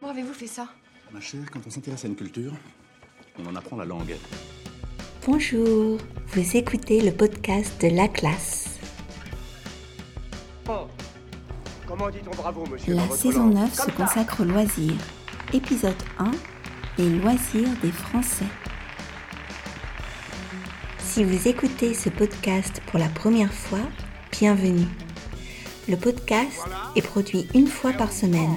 Comment avez-vous fait ça? Ma chère, quand on s'intéresse à une culture, on en apprend la langue. Bonjour, vous écoutez le podcast de La Classe. Oh. Comment dit-on bravo, monsieur La saison langue? 9 se consacre aux loisirs. Épisode 1 Les loisirs des Français. Si vous écoutez ce podcast pour la première fois, bienvenue. Le podcast est produit une fois par semaine.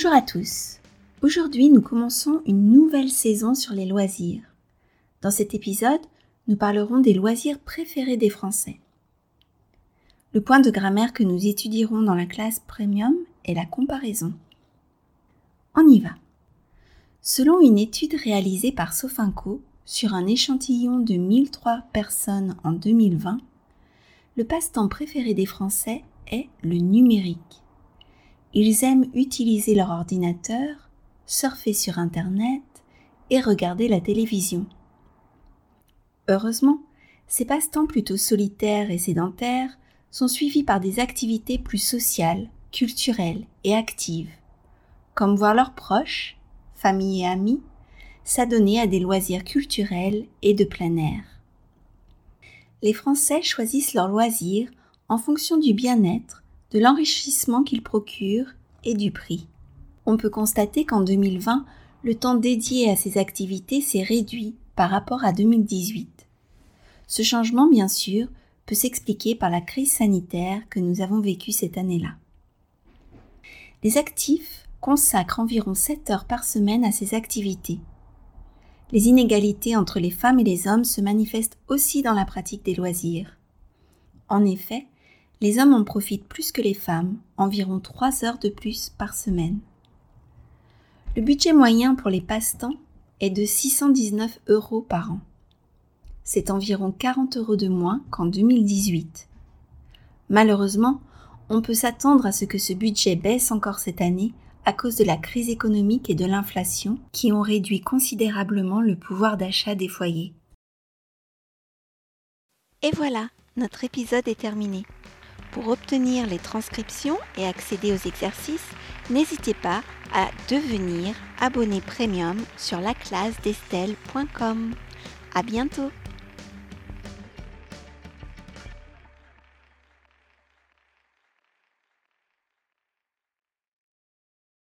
Bonjour à tous. Aujourd'hui, nous commençons une nouvelle saison sur les loisirs. Dans cet épisode, nous parlerons des loisirs préférés des Français. Le point de grammaire que nous étudierons dans la classe premium est la comparaison. On y va. Selon une étude réalisée par Sofinco sur un échantillon de 1003 personnes en 2020, le passe-temps préféré des Français est le numérique. Ils aiment utiliser leur ordinateur, surfer sur Internet et regarder la télévision. Heureusement, ces passe-temps plutôt solitaires et sédentaires sont suivis par des activités plus sociales, culturelles et actives, comme voir leurs proches, famille et amis, s'adonner à des loisirs culturels et de plein air. Les Français choisissent leurs loisirs en fonction du bien-être, de l'enrichissement qu'ils procurent et du prix. On peut constater qu'en 2020, le temps dédié à ces activités s'est réduit par rapport à 2018. Ce changement, bien sûr, peut s'expliquer par la crise sanitaire que nous avons vécue cette année-là. Les actifs consacrent environ 7 heures par semaine à ces activités. Les inégalités entre les femmes et les hommes se manifestent aussi dans la pratique des loisirs. En effet, les hommes en profitent plus que les femmes, environ 3 heures de plus par semaine. Le budget moyen pour les passe-temps est de 619 euros par an. C'est environ 40 euros de moins qu'en 2018. Malheureusement, on peut s'attendre à ce que ce budget baisse encore cette année à cause de la crise économique et de l'inflation qui ont réduit considérablement le pouvoir d'achat des foyers. Et voilà, notre épisode est terminé. Pour obtenir les transcriptions et accéder aux exercices, n'hésitez pas à devenir abonné premium sur laclassedestelle.com. À bientôt!